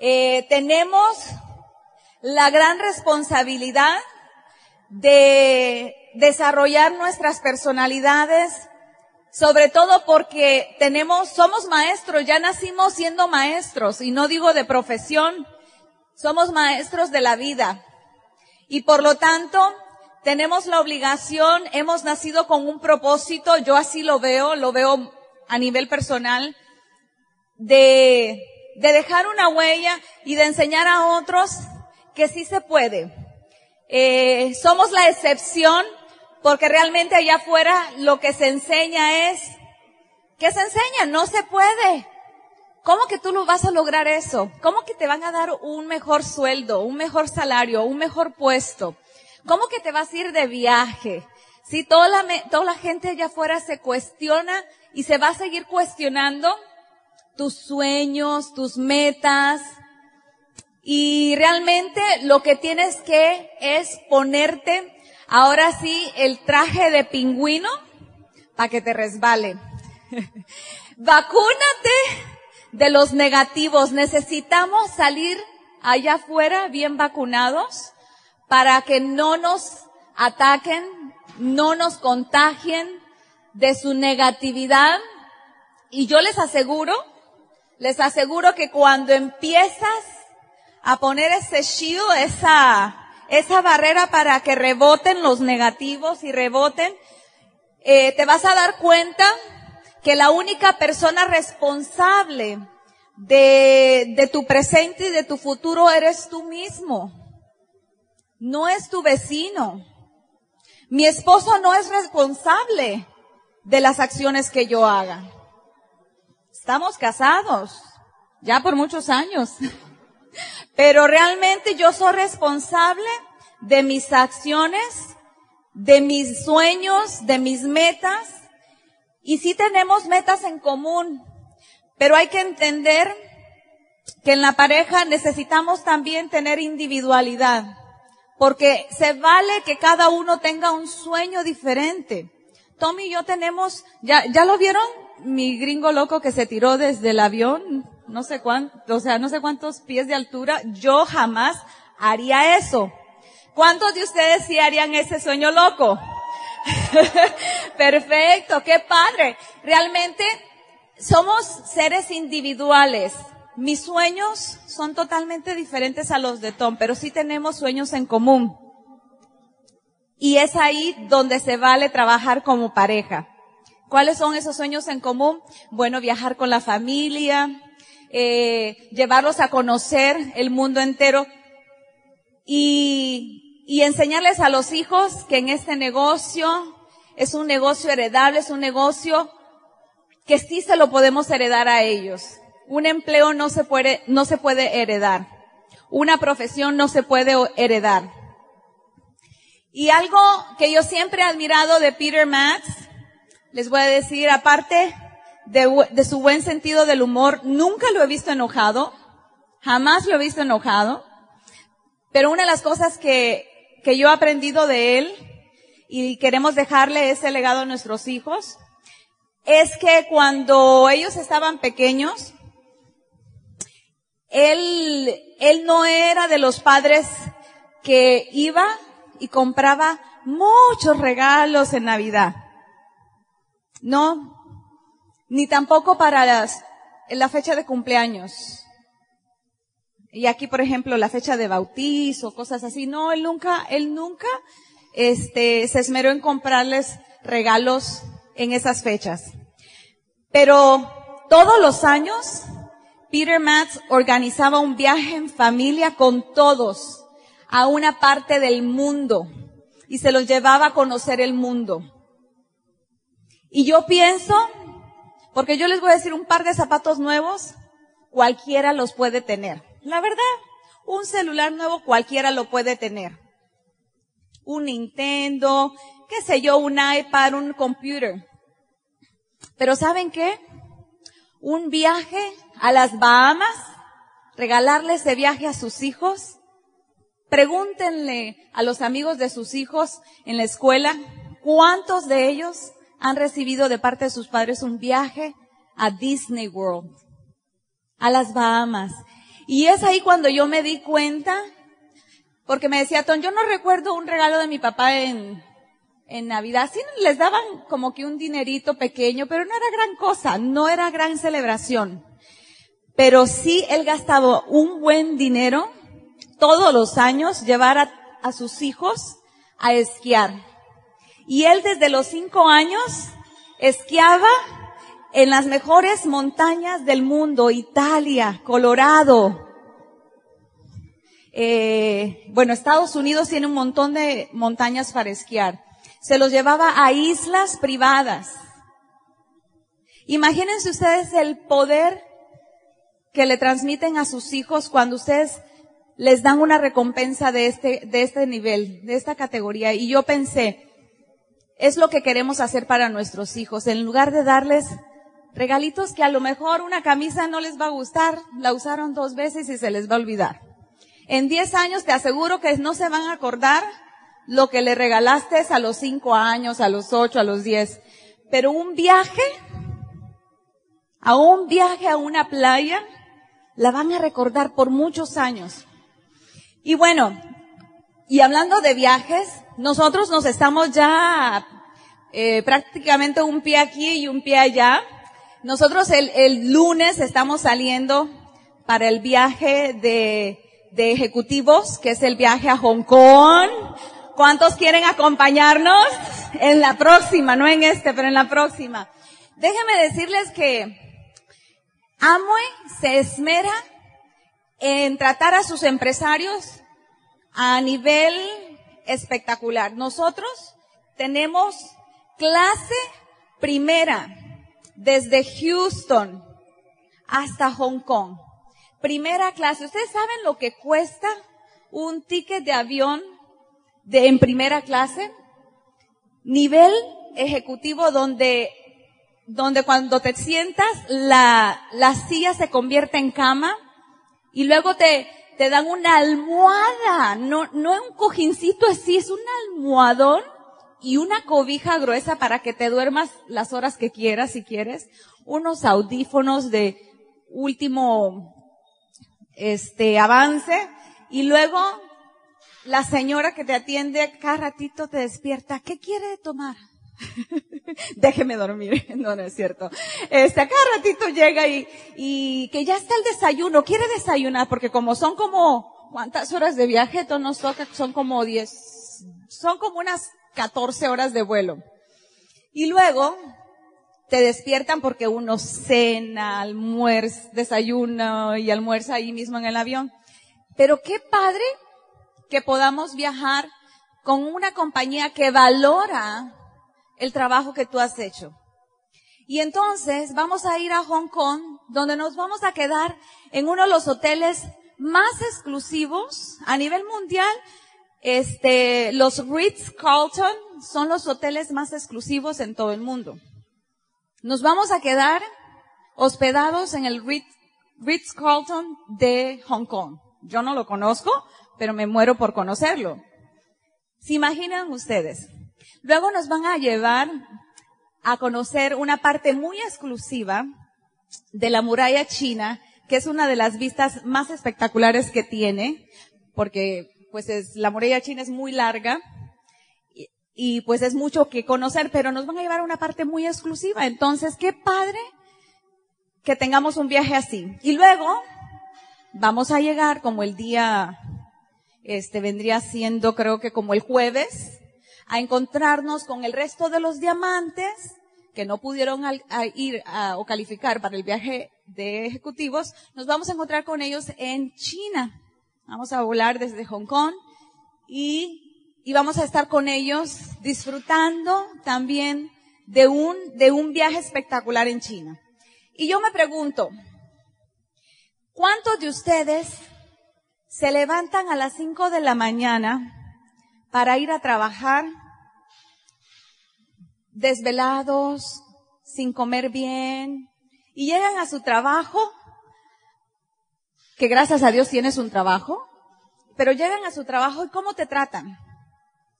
eh, tenemos la gran responsabilidad de desarrollar nuestras personalidades, sobre todo porque tenemos, somos maestros, ya nacimos siendo maestros, y no digo de profesión, somos maestros de la vida. Y por lo tanto, tenemos la obligación, hemos nacido con un propósito, yo así lo veo, lo veo a nivel personal, de, de dejar una huella y de enseñar a otros que sí se puede. Eh, somos la excepción porque realmente allá afuera lo que se enseña es, ¿qué se enseña? No se puede. ¿Cómo que tú lo vas a lograr eso? ¿Cómo que te van a dar un mejor sueldo, un mejor salario, un mejor puesto? ¿Cómo que te vas a ir de viaje? Si toda la, toda la gente allá afuera se cuestiona y se va a seguir cuestionando tus sueños, tus metas, y realmente lo que tienes que es ponerte ahora sí el traje de pingüino para que te resbale. Vacúnate de los negativos. Necesitamos salir allá afuera bien vacunados para que no nos ataquen, no nos contagien de su negatividad. Y yo les aseguro, les aseguro que cuando empiezas a poner ese shield, esa, esa barrera para que reboten los negativos y reboten, eh, te vas a dar cuenta que la única persona responsable de, de tu presente y de tu futuro eres tú mismo no es tu vecino. Mi esposo no es responsable de las acciones que yo haga. Estamos casados, ya por muchos años. Pero realmente yo soy responsable de mis acciones, de mis sueños, de mis metas. Y sí tenemos metas en común, pero hay que entender que en la pareja necesitamos también tener individualidad porque se vale que cada uno tenga un sueño diferente. Tommy y yo tenemos, ya, ¿ya lo vieron? Mi gringo loco que se tiró desde el avión, no sé cuánto, o sea, no sé cuántos pies de altura, yo jamás haría eso. ¿Cuántos de ustedes sí harían ese sueño loco? Perfecto, qué padre. Realmente somos seres individuales. Mis sueños son totalmente diferentes a los de Tom, pero sí tenemos sueños en común. Y es ahí donde se vale trabajar como pareja. ¿Cuáles son esos sueños en común? Bueno, viajar con la familia, eh, llevarlos a conocer el mundo entero y, y enseñarles a los hijos que en este negocio es un negocio heredable, es un negocio que sí se lo podemos heredar a ellos. Un empleo no se puede, no se puede heredar. Una profesión no se puede heredar. Y algo que yo siempre he admirado de Peter Matz, les voy a decir, aparte de, su buen sentido del humor, nunca lo he visto enojado, jamás lo he visto enojado, pero una de las cosas que, que yo he aprendido de él y queremos dejarle ese legado a nuestros hijos, es que cuando ellos estaban pequeños, él, él no era de los padres que iba y compraba muchos regalos en Navidad. No. Ni tampoco para las, la fecha de cumpleaños. Y aquí, por ejemplo, la fecha de bautizo, cosas así. No, él nunca, él nunca, este, se esmeró en comprarles regalos en esas fechas. Pero todos los años, Peter Matz organizaba un viaje en familia con todos a una parte del mundo y se los llevaba a conocer el mundo. Y yo pienso, porque yo les voy a decir un par de zapatos nuevos, cualquiera los puede tener. La verdad, un celular nuevo cualquiera lo puede tener. Un Nintendo, qué sé yo, un iPad, un computer. Pero ¿saben qué? Un viaje a las Bahamas, regalarle ese viaje a sus hijos. Pregúntenle a los amigos de sus hijos en la escuela cuántos de ellos han recibido de parte de sus padres un viaje a Disney World, a las Bahamas. Y es ahí cuando yo me di cuenta, porque me decía Ton, yo no recuerdo un regalo de mi papá en, en Navidad. Sí les daban como que un dinerito pequeño, pero no era gran cosa, no era gran celebración. Pero sí él gastaba un buen dinero todos los años llevar a, a sus hijos a esquiar. Y él desde los cinco años esquiaba en las mejores montañas del mundo, Italia, Colorado. Eh, bueno, Estados Unidos tiene un montón de montañas para esquiar. Se los llevaba a islas privadas. Imagínense ustedes el poder que le transmiten a sus hijos cuando ustedes les dan una recompensa de este, de este nivel, de esta categoría. Y yo pensé, es lo que queremos hacer para nuestros hijos. En lugar de darles regalitos que a lo mejor una camisa no les va a gustar, la usaron dos veces y se les va a olvidar. En diez años te aseguro que no se van a acordar lo que le regalaste a los cinco años, a los ocho, a los diez. Pero un viaje, a un viaje a una playa, la van a recordar por muchos años. Y bueno, y hablando de viajes, nosotros nos estamos ya eh, prácticamente un pie aquí y un pie allá. Nosotros el, el lunes estamos saliendo para el viaje de, de ejecutivos, que es el viaje a Hong Kong. ¿Cuántos quieren acompañarnos? En la próxima, no en este, pero en la próxima. Déjenme decirles que Amway se esmera en tratar a sus empresarios a nivel espectacular. Nosotros tenemos clase primera desde Houston hasta Hong Kong. Primera clase. ¿Ustedes saben lo que cuesta un ticket de avión de en primera clase? Nivel ejecutivo donde donde cuando te sientas la, la silla se convierte en cama y luego te, te dan una almohada, no, no un cojincito así, es un almohadón y una cobija gruesa para que te duermas las horas que quieras si quieres, unos audífonos de último, este, avance y luego la señora que te atiende cada ratito te despierta, ¿qué quiere tomar? Déjeme dormir. No, no es cierto. Este, cada ratito llega y, y que ya está el desayuno. Quiere desayunar porque como son como, ¿cuántas horas de viaje? Nos toca, son como 10, son como unas 14 horas de vuelo. Y luego, te despiertan porque uno cena, almuerza, desayuna y almuerza ahí mismo en el avión. Pero qué padre que podamos viajar con una compañía que valora el trabajo que tú has hecho. Y entonces vamos a ir a Hong Kong, donde nos vamos a quedar en uno de los hoteles más exclusivos a nivel mundial. Este, los Ritz Carlton son los hoteles más exclusivos en todo el mundo. Nos vamos a quedar hospedados en el Ritz, Ritz Carlton de Hong Kong. Yo no lo conozco, pero me muero por conocerlo. ¿Se imaginan ustedes? Luego nos van a llevar a conocer una parte muy exclusiva de la muralla china, que es una de las vistas más espectaculares que tiene, porque pues es, la muralla china es muy larga y, pues es mucho que conocer, pero nos van a llevar a una parte muy exclusiva. Entonces, qué padre que tengamos un viaje así. Y luego vamos a llegar como el día, este vendría siendo creo que como el jueves, a encontrarnos con el resto de los diamantes que no pudieron ir o calificar para el viaje de ejecutivos, nos vamos a encontrar con ellos en China. Vamos a volar desde Hong Kong y, y vamos a estar con ellos disfrutando también de un, de un viaje espectacular en China. Y yo me pregunto, ¿cuántos de ustedes se levantan a las 5 de la mañana para ir a trabajar desvelados, sin comer bien, y llegan a su trabajo, que gracias a Dios tienes un trabajo, pero llegan a su trabajo y ¿cómo te tratan?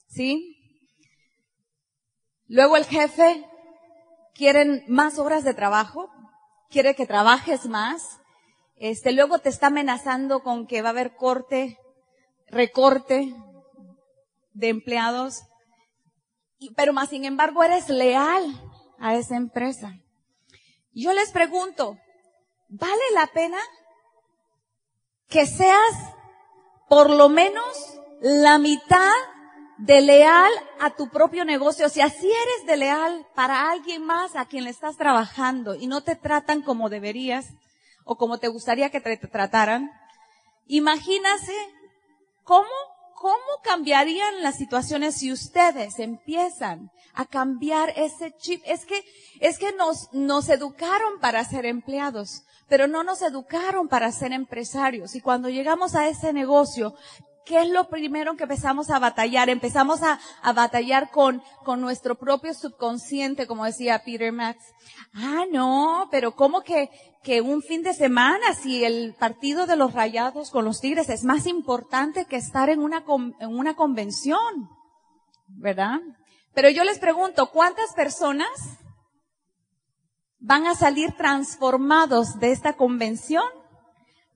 ¿Sí? Luego el jefe quiere más horas de trabajo, quiere que trabajes más, Este, luego te está amenazando con que va a haber corte, recorte de empleados, pero más sin embargo eres leal a esa empresa. Yo les pregunto, ¿vale la pena que seas por lo menos la mitad de leal a tu propio negocio? O sea, si eres de leal para alguien más a quien le estás trabajando y no te tratan como deberías o como te gustaría que te trataran, imagínase cómo ¿Cómo cambiarían las situaciones si ustedes empiezan a cambiar ese chip? Es que, es que nos, nos educaron para ser empleados, pero no nos educaron para ser empresarios. Y cuando llegamos a ese negocio, ¿qué es lo primero que empezamos a batallar? Empezamos a, a batallar con, con nuestro propio subconsciente, como decía Peter Max. Ah, no, pero ¿cómo que, que un fin de semana, si el partido de los rayados con los tigres es más importante que estar en una, en una convención? ¿Verdad? Pero yo les pregunto, ¿cuántas personas van a salir transformados de esta convención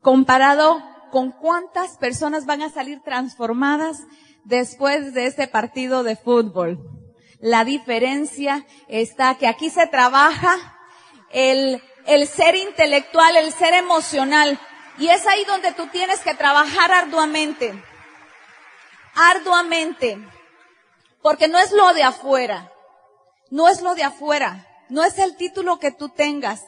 comparado con cuántas personas van a salir transformadas después de este partido de fútbol. La diferencia está que aquí se trabaja el, el ser intelectual, el ser emocional. Y es ahí donde tú tienes que trabajar arduamente. Arduamente. Porque no es lo de afuera. No es lo de afuera. No es el título que tú tengas.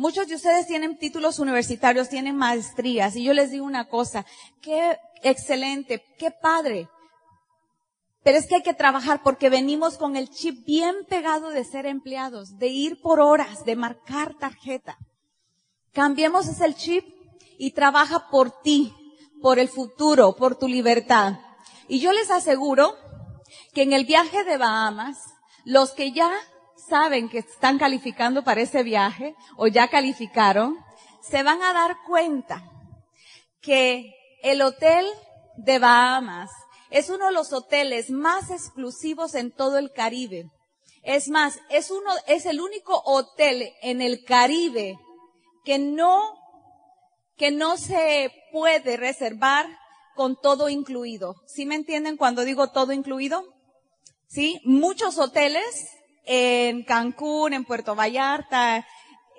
Muchos de ustedes tienen títulos universitarios, tienen maestrías, y yo les digo una cosa, qué excelente, qué padre. Pero es que hay que trabajar porque venimos con el chip bien pegado de ser empleados, de ir por horas, de marcar tarjeta. Cambiemos ese chip y trabaja por ti, por el futuro, por tu libertad. Y yo les aseguro que en el viaje de Bahamas, los que ya saben que están calificando para ese viaje o ya calificaron, se van a dar cuenta que el hotel de Bahamas es uno de los hoteles más exclusivos en todo el Caribe. Es más, es uno, es el único hotel en el Caribe que no, que no se puede reservar con todo incluido. ¿Sí me entienden cuando digo todo incluido? Sí, muchos hoteles en Cancún, en Puerto Vallarta,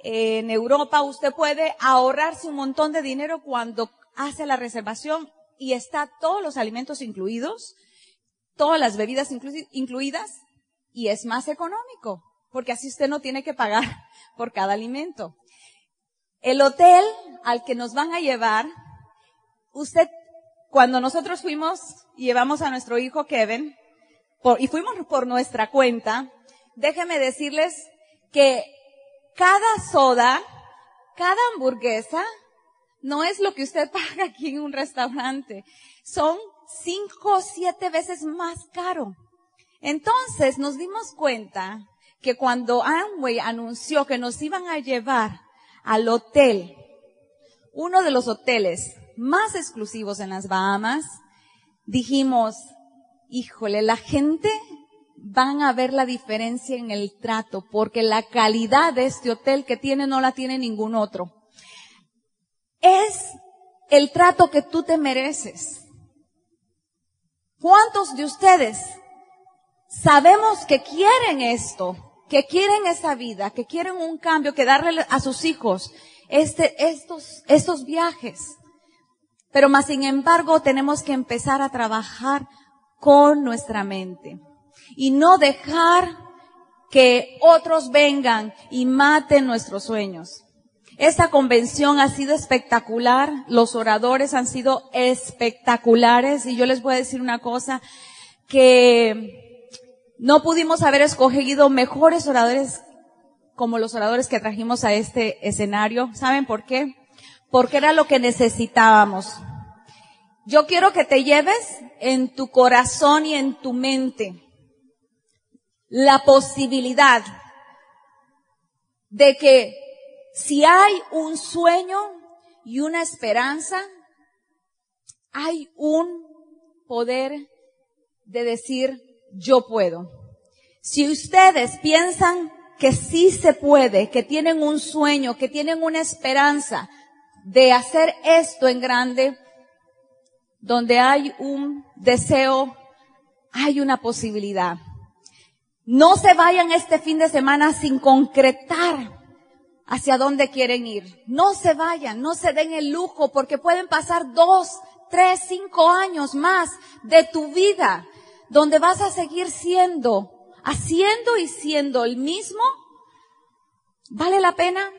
en Europa, usted puede ahorrarse un montón de dinero cuando hace la reservación y está todos los alimentos incluidos, todas las bebidas incluidas y es más económico, porque así usted no tiene que pagar por cada alimento. El hotel al que nos van a llevar, usted, cuando nosotros fuimos y llevamos a nuestro hijo Kevin, y fuimos por nuestra cuenta, déjenme decirles que cada soda, cada hamburguesa, no es lo que usted paga aquí en un restaurante. Son cinco o siete veces más caro. Entonces nos dimos cuenta que cuando Amway anunció que nos iban a llevar al hotel, uno de los hoteles más exclusivos en las Bahamas, dijimos, híjole, la gente van a ver la diferencia en el trato, porque la calidad de este hotel que tiene no la tiene ningún otro. Es el trato que tú te mereces. ¿Cuántos de ustedes sabemos que quieren esto, que quieren esa vida, que quieren un cambio, que darle a sus hijos este, estos, estos viajes? Pero más sin embargo tenemos que empezar a trabajar con nuestra mente y no dejar que otros vengan y maten nuestros sueños. Esta convención ha sido espectacular, los oradores han sido espectaculares y yo les voy a decir una cosa, que no pudimos haber escogido mejores oradores como los oradores que trajimos a este escenario. ¿Saben por qué? Porque era lo que necesitábamos. Yo quiero que te lleves en tu corazón y en tu mente la posibilidad de que si hay un sueño y una esperanza, hay un poder de decir yo puedo. Si ustedes piensan que sí se puede, que tienen un sueño, que tienen una esperanza, de hacer esto en grande, donde hay un deseo, hay una posibilidad. No se vayan este fin de semana sin concretar hacia dónde quieren ir. No se vayan, no se den el lujo porque pueden pasar dos, tres, cinco años más de tu vida donde vas a seguir siendo, haciendo y siendo el mismo. ¿Vale la pena?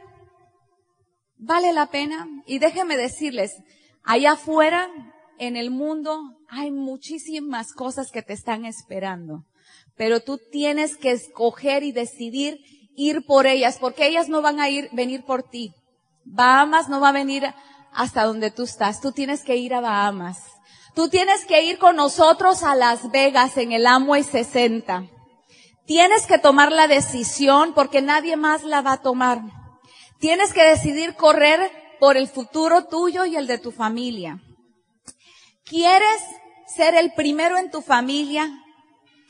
¿Vale la pena? Y déjenme decirles, allá afuera, en el mundo, hay muchísimas cosas que te están esperando. Pero tú tienes que escoger y decidir ir por ellas, porque ellas no van a ir, venir por ti. Bahamas no va a venir hasta donde tú estás. Tú tienes que ir a Bahamas. Tú tienes que ir con nosotros a Las Vegas en el Amway 60. Tienes que tomar la decisión porque nadie más la va a tomar. Tienes que decidir correr por el futuro tuyo y el de tu familia. ¿Quieres ser el primero en tu familia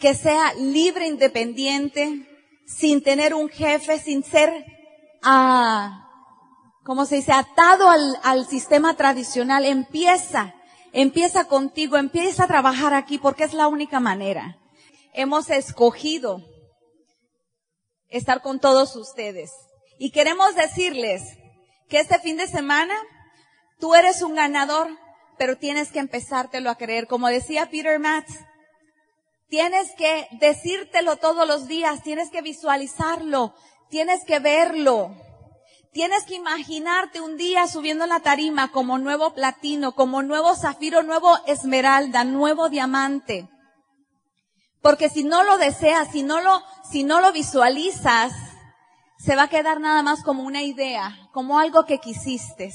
que sea libre, independiente, sin tener un jefe, sin ser, ah, ¿cómo se dice?, atado al, al sistema tradicional. Empieza, empieza contigo, empieza a trabajar aquí porque es la única manera. Hemos escogido estar con todos ustedes. Y queremos decirles que este fin de semana tú eres un ganador, pero tienes que empezártelo a creer. Como decía Peter Matz, Tienes que decírtelo todos los días, tienes que visualizarlo, tienes que verlo. Tienes que imaginarte un día subiendo la tarima como nuevo platino, como nuevo zafiro, nuevo esmeralda, nuevo diamante. Porque si no lo deseas, si no lo, si no lo visualizas, se va a quedar nada más como una idea, como algo que quisiste,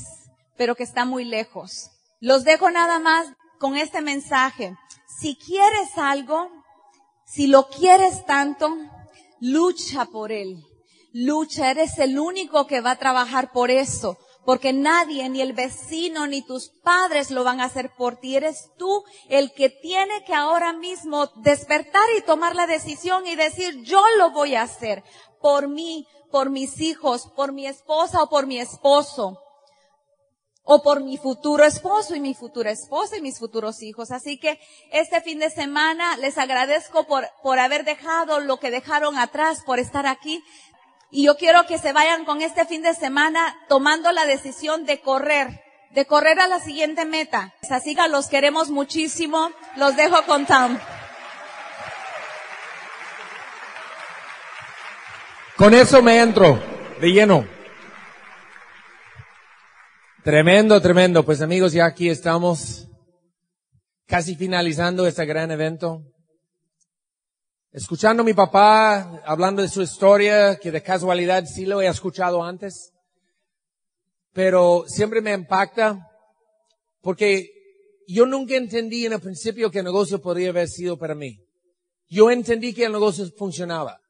pero que está muy lejos. Los dejo nada más con este mensaje. Si quieres algo, si lo quieres tanto, lucha por él. Lucha, eres el único que va a trabajar por eso. Porque nadie, ni el vecino, ni tus padres lo van a hacer por ti. Eres tú el que tiene que ahora mismo despertar y tomar la decisión y decir, yo lo voy a hacer por mí, por mis hijos, por mi esposa o por mi esposo o por mi futuro esposo y mi futura esposa y mis futuros hijos. Así que este fin de semana les agradezco por, por haber dejado lo que dejaron atrás, por estar aquí. Y yo quiero que se vayan con este fin de semana tomando la decisión de correr, de correr a la siguiente meta. Así que los queremos muchísimo. Los dejo con Tom. Con eso me entro de lleno. Tremendo, tremendo. Pues amigos, ya aquí estamos casi finalizando este gran evento. Escuchando a mi papá hablando de su historia, que de casualidad sí lo he escuchado antes, pero siempre me impacta porque yo nunca entendí en el principio que el negocio podría haber sido para mí. Yo entendí que el negocio funcionaba.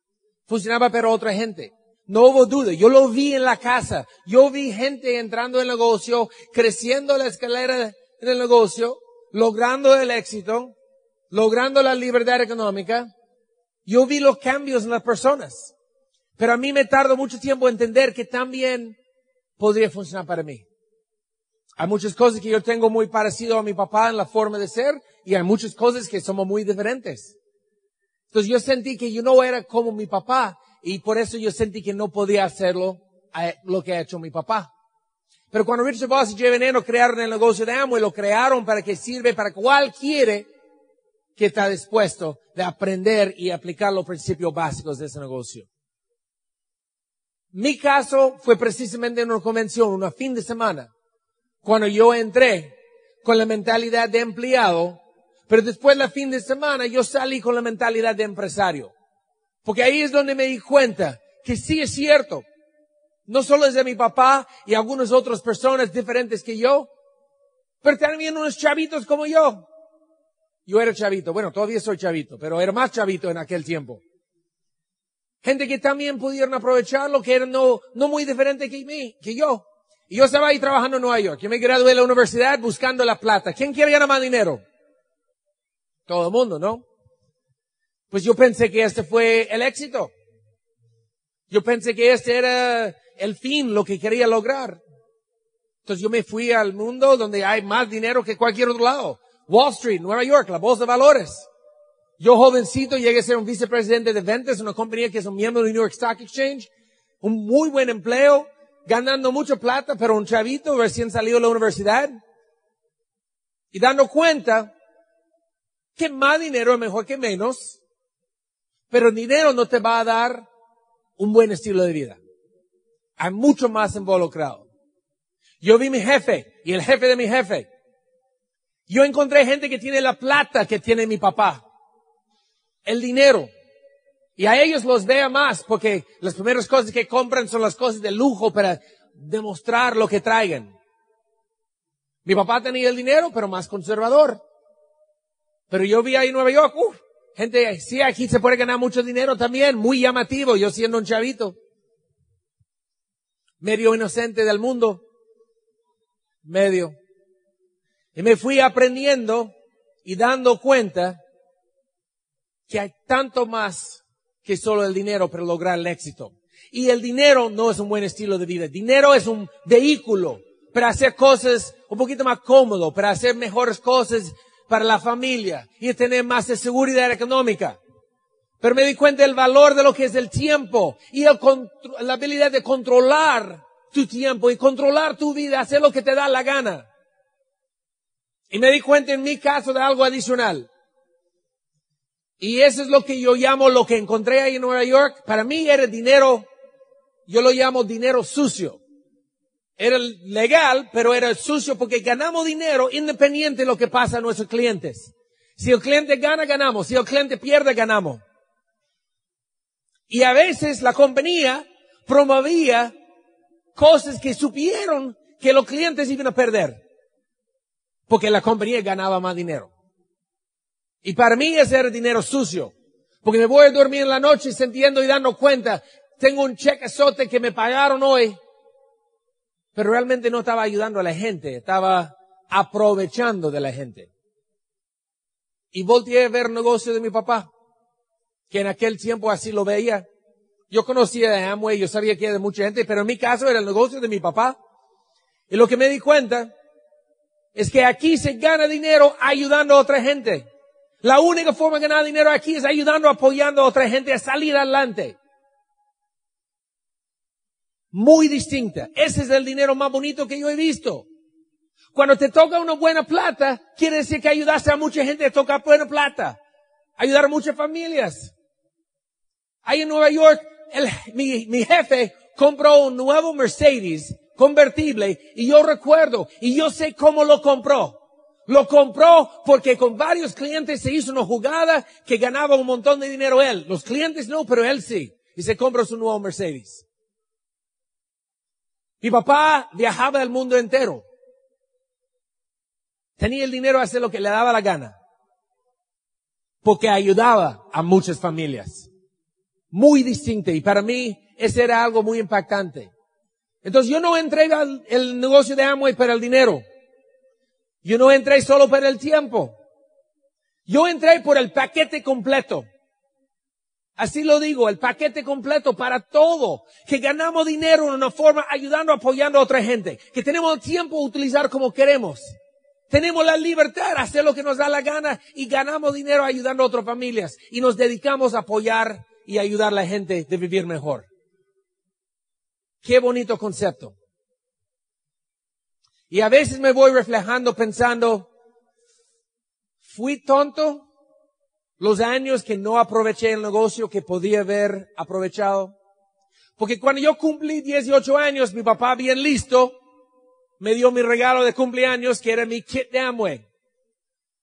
Funcionaba para otra gente. No hubo duda. Yo lo vi en la casa. Yo vi gente entrando en el negocio, creciendo la escalera en el negocio, logrando el éxito, logrando la libertad económica. Yo vi los cambios en las personas. Pero a mí me tardó mucho tiempo entender que también podría funcionar para mí. Hay muchas cosas que yo tengo muy parecido a mi papá en la forma de ser y hay muchas cosas que somos muy diferentes. Entonces yo sentí que yo no era como mi papá y por eso yo sentí que no podía hacerlo eh, lo que ha hecho mi papá. Pero cuando Richard Boss y Jay Veneno crearon el negocio de Amway, lo crearon para que sirve para cualquiera que está dispuesto de aprender y aplicar los principios básicos de ese negocio. Mi caso fue precisamente en una convención, una fin de semana, cuando yo entré con la mentalidad de empleado, pero después la fin de semana yo salí con la mentalidad de empresario. Porque ahí es donde me di cuenta que sí es cierto. No solo es de mi papá y algunas otras personas diferentes que yo, pero también unos chavitos como yo. Yo era chavito, bueno, todavía soy chavito, pero era más chavito en aquel tiempo. Gente que también pudieron aprovecharlo, que eran no, no muy diferente que mí, que yo. Y yo estaba ahí trabajando en Nueva York. Yo me gradué de la universidad buscando la plata. ¿Quién quiere ganar más dinero? Todo el mundo, ¿no? Pues yo pensé que este fue el éxito. Yo pensé que este era el fin, lo que quería lograr. Entonces yo me fui al mundo donde hay más dinero que cualquier otro lado. Wall Street, Nueva York, la bolsa de valores. Yo jovencito llegué a ser un vicepresidente de ventas en una compañía que es un miembro del New York Stock Exchange. Un muy buen empleo, ganando mucha plata, pero un chavito recién salido de la universidad. Y dando cuenta que más dinero es mejor que menos, pero dinero no te va a dar un buen estilo de vida. Hay mucho más involucrado. Yo vi mi jefe y el jefe de mi jefe. Yo encontré gente que tiene la plata que tiene mi papá. El dinero. Y a ellos los vea más porque las primeras cosas que compran son las cosas de lujo para demostrar lo que traigan. Mi papá tenía el dinero, pero más conservador. Pero yo vi ahí en Nueva York, uh, gente, sí, aquí se puede ganar mucho dinero también, muy llamativo, yo siendo un chavito. Medio inocente del mundo. Medio. Y me fui aprendiendo y dando cuenta que hay tanto más que solo el dinero para lograr el éxito. Y el dinero no es un buen estilo de vida. dinero es un vehículo para hacer cosas un poquito más cómodo, para hacer mejores cosas para la familia y tener más seguridad económica. Pero me di cuenta del valor de lo que es el tiempo y el la habilidad de controlar tu tiempo y controlar tu vida, hacer lo que te da la gana. Y me di cuenta en mi caso de algo adicional. Y eso es lo que yo llamo lo que encontré ahí en Nueva York. Para mí era dinero, yo lo llamo dinero sucio. Era legal, pero era sucio porque ganamos dinero independiente de lo que pasa a nuestros clientes. Si el cliente gana, ganamos. Si el cliente pierde, ganamos. Y a veces la compañía promovía cosas que supieron que los clientes iban a perder. Porque la compañía ganaba más dinero. Y para mí ese era dinero sucio. Porque me voy a dormir en la noche sintiendo y dando cuenta, tengo un cheque sote que me pagaron hoy pero realmente no estaba ayudando a la gente, estaba aprovechando de la gente. Y volteé a ver el negocio de mi papá, que en aquel tiempo así lo veía. Yo conocía a Amway, yo sabía que era de mucha gente, pero en mi caso era el negocio de mi papá. Y lo que me di cuenta es que aquí se gana dinero ayudando a otra gente. La única forma de ganar dinero aquí es ayudando, apoyando a otra gente a salir adelante muy distinta. Ese es el dinero más bonito que yo he visto. Cuando te toca una buena plata, quiere decir que ayudaste a mucha gente a tocar buena plata. Ayudar a muchas familias. Ahí en Nueva York, mi, mi jefe compró un nuevo Mercedes convertible y yo recuerdo y yo sé cómo lo compró. Lo compró porque con varios clientes se hizo una jugada que ganaba un montón de dinero él. Los clientes no, pero él sí. Y se compró su nuevo Mercedes. Mi papá viajaba el mundo entero. Tenía el dinero a hacer lo que le daba la gana. Porque ayudaba a muchas familias. Muy distinto. Y para mí, ese era algo muy impactante. Entonces yo no entré al negocio de Amway para el dinero. Yo no entré solo para el tiempo. Yo entré por el paquete completo. Así lo digo, el paquete completo para todo. Que ganamos dinero en una forma ayudando, apoyando a otra gente. Que tenemos tiempo a utilizar como queremos. Tenemos la libertad de hacer lo que nos da la gana y ganamos dinero ayudando a otras familias. Y nos dedicamos a apoyar y ayudar a la gente de vivir mejor. Qué bonito concepto. Y a veces me voy reflejando pensando, ¿fui tonto? Los años que no aproveché el negocio que podía haber aprovechado. Porque cuando yo cumplí 18 años, mi papá bien listo me dio mi regalo de cumpleaños que era mi kit de Amway.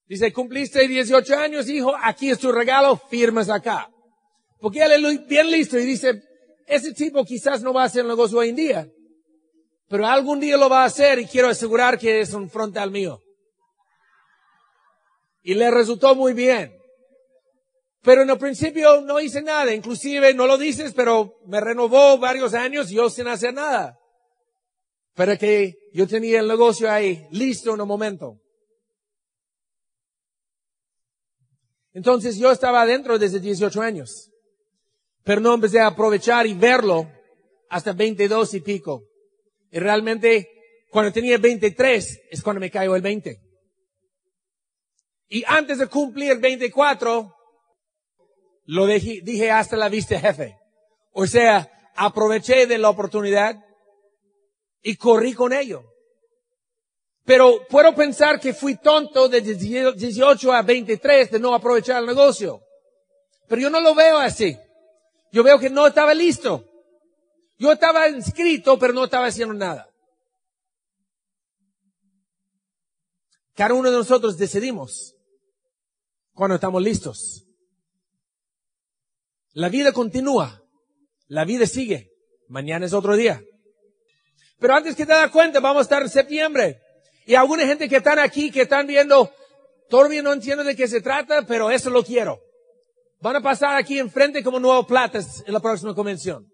Dice, cumpliste 18 años, hijo, aquí es tu regalo, firmas acá. Porque él es bien listo y dice, ese tipo quizás no va a hacer el negocio hoy en día, pero algún día lo va a hacer y quiero asegurar que es un frontal mío. Y le resultó muy bien. Pero en el principio no hice nada, inclusive no lo dices, pero me renovó varios años yo sin hacer nada. Pero que yo tenía el negocio ahí listo en un momento. Entonces yo estaba adentro desde 18 años, pero no empecé a aprovechar y verlo hasta 22 y pico. Y realmente cuando tenía 23 es cuando me cayó el 20. Y antes de cumplir 24, lo dije, dije hasta la vista jefe. O sea, aproveché de la oportunidad y corrí con ello. Pero puedo pensar que fui tonto de 18 a 23 de no aprovechar el negocio. Pero yo no lo veo así. Yo veo que no estaba listo. Yo estaba inscrito, pero no estaba haciendo nada. Cada uno de nosotros decidimos cuando estamos listos. La vida continúa. La vida sigue. Mañana es otro día. Pero antes que te das cuenta, vamos a estar en septiembre. Y alguna gente que están aquí, que están viendo, todavía no entiendo de qué se trata, pero eso lo quiero. Van a pasar aquí enfrente como nuevos platas en la próxima convención.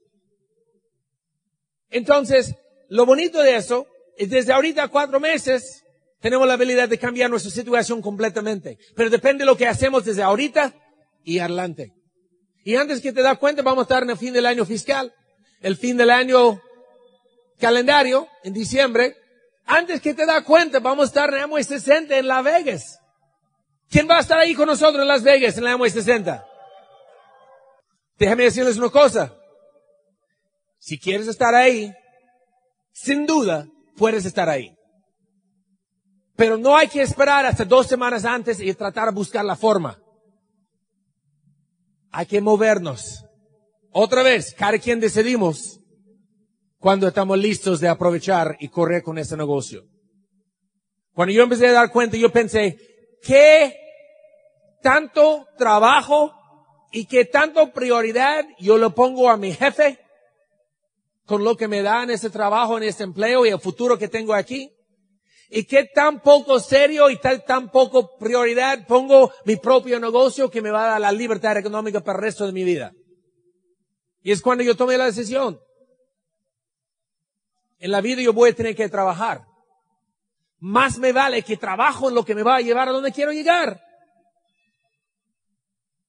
Entonces, lo bonito de eso es desde ahorita cuatro meses tenemos la habilidad de cambiar nuestra situación completamente. Pero depende de lo que hacemos desde ahorita y adelante. Y antes que te das cuenta, vamos a estar en el fin del año fiscal, el fin del año calendario, en diciembre. Antes que te das cuenta, vamos a estar en la 60 en Las Vegas. ¿Quién va a estar ahí con nosotros en Las Vegas en la m 60? Déjame decirles una cosa. Si quieres estar ahí, sin duda puedes estar ahí. Pero no hay que esperar hasta dos semanas antes y tratar de buscar la forma. Hay que movernos. Otra vez, cada quien decidimos cuando estamos listos de aprovechar y correr con ese negocio. Cuando yo empecé a dar cuenta, yo pensé, ¿qué tanto trabajo y qué tanto prioridad yo le pongo a mi jefe con lo que me da en ese trabajo, en ese empleo y el futuro que tengo aquí? ¿Y qué tan poco serio y tan, tan poco prioridad pongo mi propio negocio que me va a dar la libertad económica para el resto de mi vida? Y es cuando yo tomé la decisión. En la vida yo voy a tener que trabajar. Más me vale que trabajo en lo que me va a llevar a donde quiero llegar.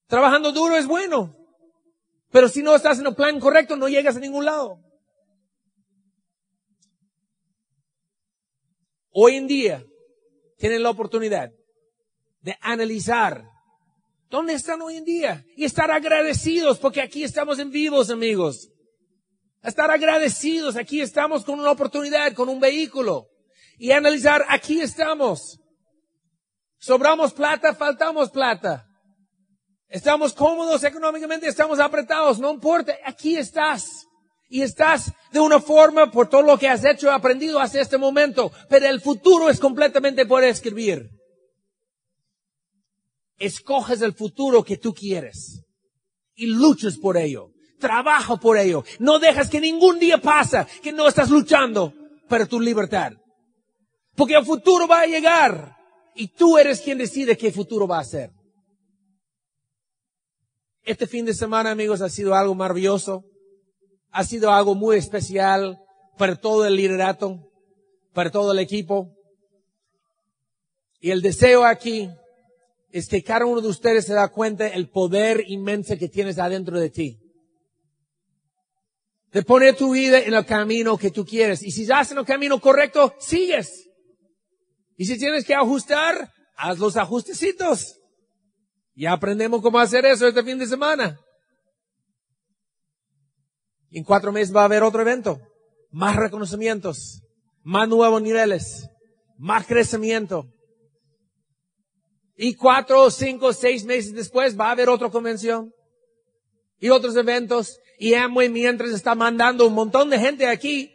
Trabajando duro es bueno. Pero si no estás en el plan correcto, no llegas a ningún lado. Hoy en día tienen la oportunidad de analizar dónde están hoy en día y estar agradecidos porque aquí estamos en vivos, amigos. Estar agradecidos, aquí estamos con una oportunidad, con un vehículo y analizar, aquí estamos. Sobramos plata, faltamos plata. Estamos cómodos económicamente, estamos apretados, no importa, aquí estás. Y estás de una forma por todo lo que has hecho y aprendido hasta este momento, pero el futuro es completamente por escribir. Escoges el futuro que tú quieres y luches por ello. Trabaja por ello. No dejas que ningún día pasa que no estás luchando para tu libertad. Porque el futuro va a llegar y tú eres quien decide qué futuro va a ser. Este fin de semana, amigos, ha sido algo maravilloso. Ha sido algo muy especial para todo el liderato, para todo el equipo. Y el deseo aquí es que cada uno de ustedes se da cuenta el poder inmenso que tienes adentro de ti. De poner tu vida en el camino que tú quieres. Y si estás en el camino correcto, sigues. Y si tienes que ajustar, haz los ajustecitos. Ya aprendemos cómo hacer eso este fin de semana. En cuatro meses va a haber otro evento. Más reconocimientos. Más nuevos niveles. Más crecimiento. Y cuatro, cinco, seis meses después va a haber otra convención. Y otros eventos. Y Amway mientras está mandando un montón de gente aquí.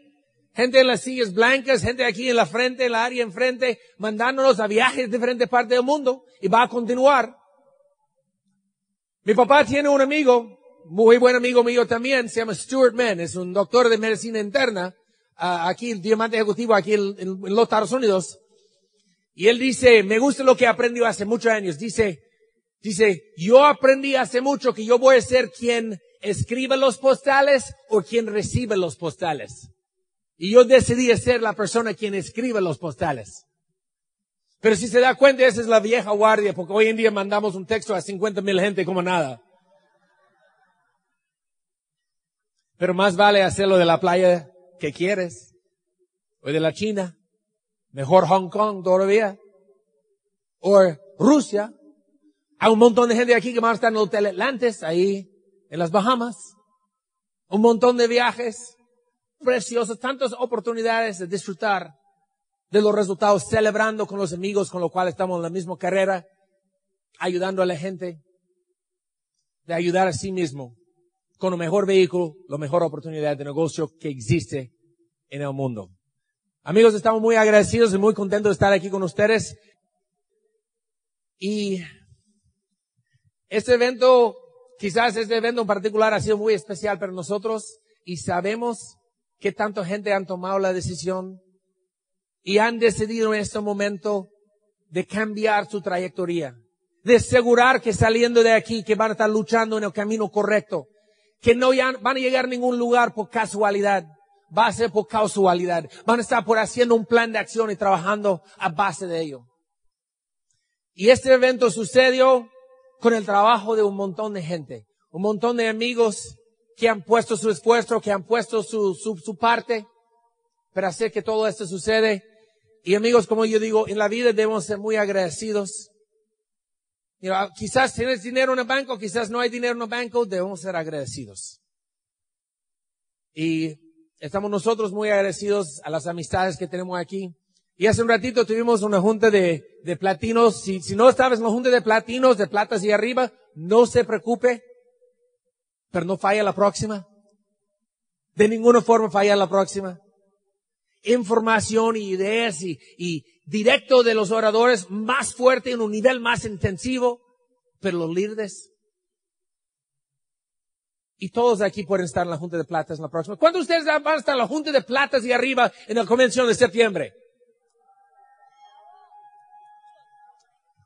Gente en las sillas blancas, gente aquí en la frente, en la área enfrente, mandándonos a viajes de diferentes partes del mundo. Y va a continuar. Mi papá tiene un amigo, muy buen amigo mío también, se llama Stuart Mann, es un doctor de medicina interna, uh, aquí, el diamante ejecutivo aquí en, en, los Estados Unidos. Y él dice, me gusta lo que aprendió hace muchos años. Dice, dice, yo aprendí hace mucho que yo voy a ser quien escribe los postales o quien recibe los postales. Y yo decidí ser la persona quien escribe los postales. Pero si se da cuenta, esa es la vieja guardia, porque hoy en día mandamos un texto a 50 mil gente como nada. Pero más vale hacerlo de la playa que quieres. o de la China, mejor Hong Kong todavía, o Rusia. Hay un montón de gente aquí que van a estar en el Hotel Atlantis, ahí en las Bahamas. Un montón de viajes preciosos, tantas oportunidades de disfrutar de los resultados, celebrando con los amigos con los cuales estamos en la misma carrera, ayudando a la gente, de ayudar a sí mismo con el mejor vehículo, la mejor oportunidad de negocio que existe en el mundo. Amigos, estamos muy agradecidos y muy contentos de estar aquí con ustedes. Y este evento, quizás este evento en particular ha sido muy especial para nosotros y sabemos que tanta gente han tomado la decisión y han decidido en este momento de cambiar su trayectoria, de asegurar que saliendo de aquí, que van a estar luchando en el camino correcto, que no van a llegar a ningún lugar por casualidad, va a ser por casualidad. Van a estar por haciendo un plan de acción y trabajando a base de ello. Y este evento sucedió con el trabajo de un montón de gente, un montón de amigos que han puesto su esfuerzo, que han puesto su, parte para hacer que todo esto sucede. Y amigos, como yo digo, en la vida debemos ser muy agradecidos. Quizás tienes dinero en el banco, quizás no hay dinero en el banco, debemos ser agradecidos. Y estamos nosotros muy agradecidos a las amistades que tenemos aquí. Y hace un ratito tuvimos una junta de, de platinos. Si, si no estabas en la junta de platinos, de platas y arriba, no se preocupe, pero no falla la próxima. De ninguna forma falla la próxima. Información y ideas y, y directo de los oradores más fuerte en un nivel más intensivo, pero los líderes y todos aquí pueden estar en la Junta de Platas en la próxima. ¿Cuántos de ustedes van a estar en la Junta de Platas y arriba en la convención de septiembre?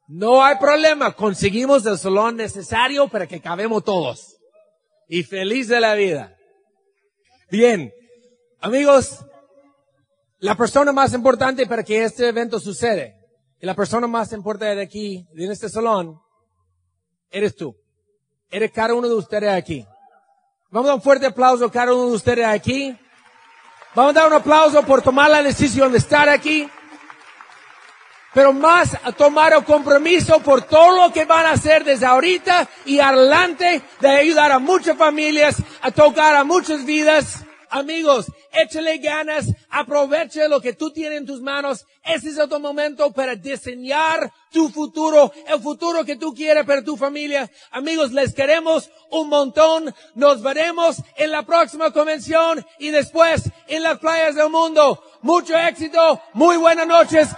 No hay problema. Conseguimos el salón necesario para que cabemos todos. Y feliz de la vida. Bien. Amigos, la persona más importante para que este evento suceda y la persona más importante de aquí, en este salón, eres tú. Eres cada uno de ustedes aquí. Vamos a dar un fuerte aplauso a cada uno de ustedes aquí. Vamos a dar un aplauso por tomar la decisión de estar aquí. Pero más a tomar el compromiso por todo lo que van a hacer desde ahorita y adelante de ayudar a muchas familias, a tocar a muchas vidas. Amigos, échale ganas, aproveche lo que tú tienes en tus manos. Este es otro momento para diseñar tu futuro, el futuro que tú quieres para tu familia. Amigos, les queremos un montón. Nos veremos en la próxima convención y después en las playas del mundo. Mucho éxito, muy buenas noches,